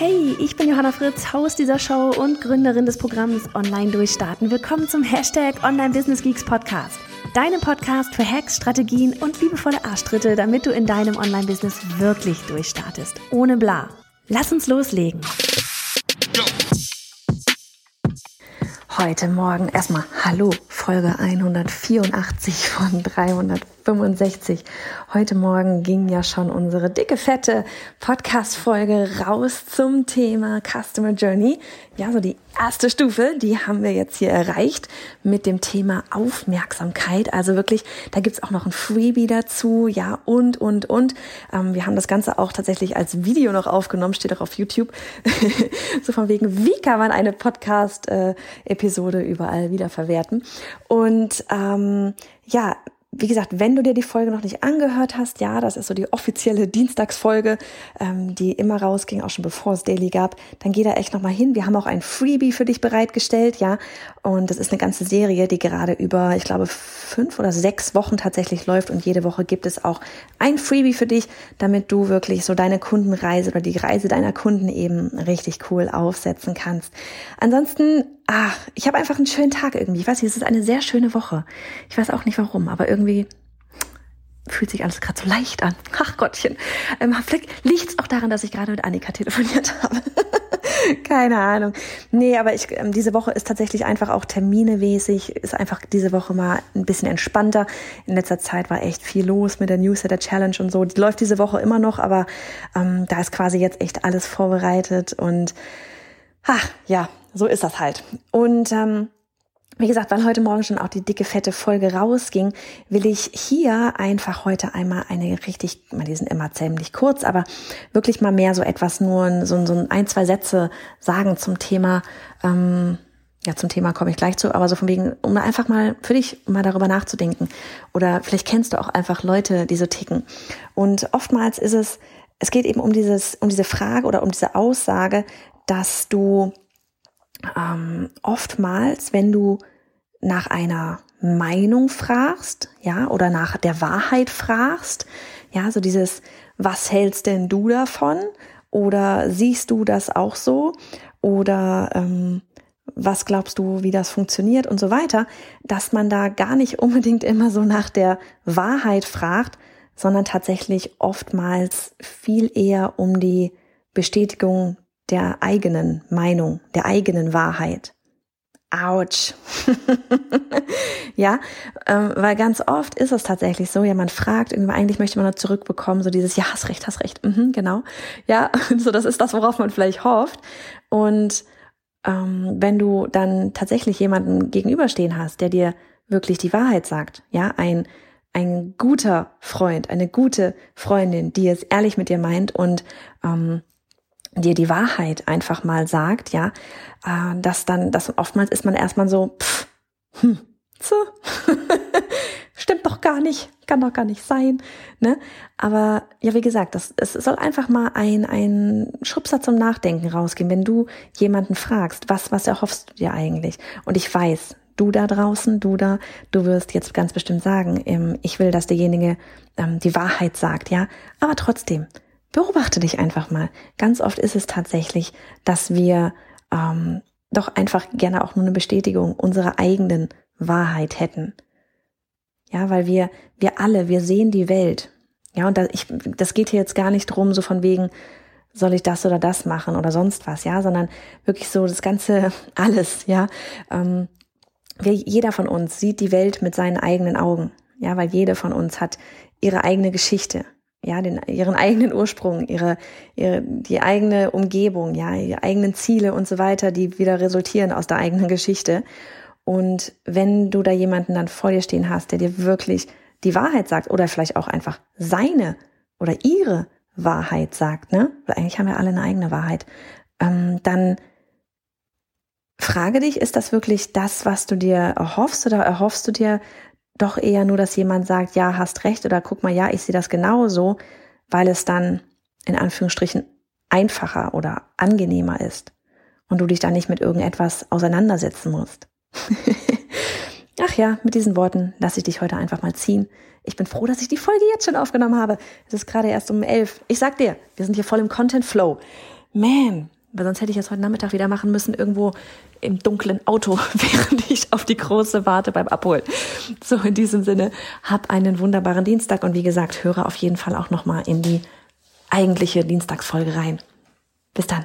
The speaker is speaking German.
Hey, ich bin Johanna Fritz, Haus dieser Show und Gründerin des Programms Online Durchstarten. Willkommen zum Hashtag Online Business Geeks Podcast. Deinem Podcast für Hacks, Strategien und liebevolle Arschtritte, damit du in deinem Online-Business wirklich durchstartest. Ohne bla. Lass uns loslegen. Heute Morgen erstmal Hallo, Folge 184 von 365. Heute Morgen ging ja schon unsere dicke, fette Podcast-Folge raus zum Thema Customer Journey. Ja, so die erste Stufe, die haben wir jetzt hier erreicht mit dem Thema Aufmerksamkeit. Also wirklich, da gibt's auch noch ein Freebie dazu, ja, und, und, und. Ähm, wir haben das Ganze auch tatsächlich als Video noch aufgenommen, steht auch auf YouTube. so von wegen, wie kann man eine Podcast-Episode überall wieder verwerten? Und ähm, ja, wie gesagt, wenn du dir die Folge noch nicht angehört hast, ja, das ist so die offizielle Dienstagsfolge, ähm, die immer rausging, auch schon bevor es Daily gab, dann geh da echt nochmal hin. Wir haben auch ein Freebie für dich bereitgestellt, ja. Und das ist eine ganze Serie, die gerade über, ich glaube, fünf oder sechs Wochen tatsächlich läuft. Und jede Woche gibt es auch ein Freebie für dich, damit du wirklich so deine Kundenreise oder die Reise deiner Kunden eben richtig cool aufsetzen kannst. Ansonsten ach, ich habe einfach einen schönen Tag irgendwie. Ich weiß nicht, es ist eine sehr schöne Woche. Ich weiß auch nicht warum, aber irgendwie fühlt sich alles gerade so leicht an. Ach Gottchen. Ähm, vielleicht liegt es auch daran, dass ich gerade mit Annika telefoniert habe. Keine Ahnung. Nee, aber ich, ähm, diese Woche ist tatsächlich einfach auch terminemäßig, ist einfach diese Woche mal ein bisschen entspannter. In letzter Zeit war echt viel los mit der Newsletter Challenge und so. Die läuft diese Woche immer noch, aber ähm, da ist quasi jetzt echt alles vorbereitet und ach ja, so ist das halt. Und ähm, wie gesagt, weil heute Morgen schon auch die dicke, fette Folge rausging, will ich hier einfach heute einmal eine richtig, die sind immer ziemlich kurz, aber wirklich mal mehr so etwas nur, so, so ein, zwei Sätze sagen zum Thema, ähm, ja, zum Thema komme ich gleich zu, aber so von wegen, um einfach mal für dich mal darüber nachzudenken. Oder vielleicht kennst du auch einfach Leute, die so ticken. Und oftmals ist es, es geht eben um dieses, um diese Frage oder um diese Aussage, dass du ähm, oftmals, wenn du nach einer Meinung fragst, ja, oder nach der Wahrheit fragst, ja, so dieses, was hältst denn du davon? Oder siehst du das auch so? Oder ähm, was glaubst du, wie das funktioniert und so weiter, dass man da gar nicht unbedingt immer so nach der Wahrheit fragt, sondern tatsächlich oftmals viel eher um die Bestätigung der eigenen Meinung, der eigenen Wahrheit. Autsch. ja, ähm, weil ganz oft ist es tatsächlich so, ja, man fragt irgendwie, eigentlich möchte man nur zurückbekommen, so dieses, ja, hast recht, hast recht, mhm, genau. Ja, so das ist das, worauf man vielleicht hofft. Und ähm, wenn du dann tatsächlich jemanden gegenüberstehen hast, der dir wirklich die Wahrheit sagt, ja, ein, ein guter Freund, eine gute Freundin, die es ehrlich mit dir meint und ähm, dir die Wahrheit einfach mal sagt, ja, äh, dass dann, dass oftmals ist man erstmal so, pff, hm, so, stimmt doch gar nicht, kann doch gar nicht sein, ne? Aber ja, wie gesagt, das, es soll einfach mal ein, ein Schubser zum Nachdenken rausgehen, wenn du jemanden fragst, was, was erhoffst du dir eigentlich? Und ich weiß, du da draußen, du da, du wirst jetzt ganz bestimmt sagen, ähm, ich will, dass derjenige ähm, die Wahrheit sagt, ja, aber trotzdem, beobachte dich einfach mal. Ganz oft ist es tatsächlich, dass wir ähm, doch einfach gerne auch nur eine Bestätigung unserer eigenen Wahrheit hätten. Ja, weil wir, wir alle, wir sehen die Welt. Ja, und da, ich, das geht hier jetzt gar nicht drum, so von wegen, soll ich das oder das machen oder sonst was, ja, sondern wirklich so das ganze alles, ja. Ähm, wir, jeder von uns sieht die Welt mit seinen eigenen Augen, ja, weil jeder von uns hat ihre eigene Geschichte, ja, den, ihren eigenen Ursprung, ihre, ihre, die eigene Umgebung, ja, ihre eigenen Ziele und so weiter, die wieder resultieren aus der eigenen Geschichte. Und wenn du da jemanden dann vor dir stehen hast, der dir wirklich die Wahrheit sagt oder vielleicht auch einfach seine oder ihre Wahrheit sagt, ne? Weil eigentlich haben wir alle eine eigene Wahrheit, ähm, dann frage dich, ist das wirklich das, was du dir erhoffst oder erhoffst du dir doch eher nur, dass jemand sagt, ja, hast recht oder guck mal, ja, ich sehe das genauso, weil es dann in Anführungsstrichen einfacher oder angenehmer ist und du dich dann nicht mit irgendetwas auseinandersetzen musst. Ach ja, mit diesen Worten lasse ich dich heute einfach mal ziehen. Ich bin froh, dass ich die Folge jetzt schon aufgenommen habe. Es ist gerade erst um elf. Ich sag dir, wir sind hier voll im Content Flow. Man, weil sonst hätte ich das heute Nachmittag wieder machen müssen, irgendwo im dunklen Auto, während ich auf die große warte beim Abholen. So, in diesem Sinne, hab einen wunderbaren Dienstag und wie gesagt, höre auf jeden Fall auch nochmal in die eigentliche Dienstagsfolge rein. Bis dann.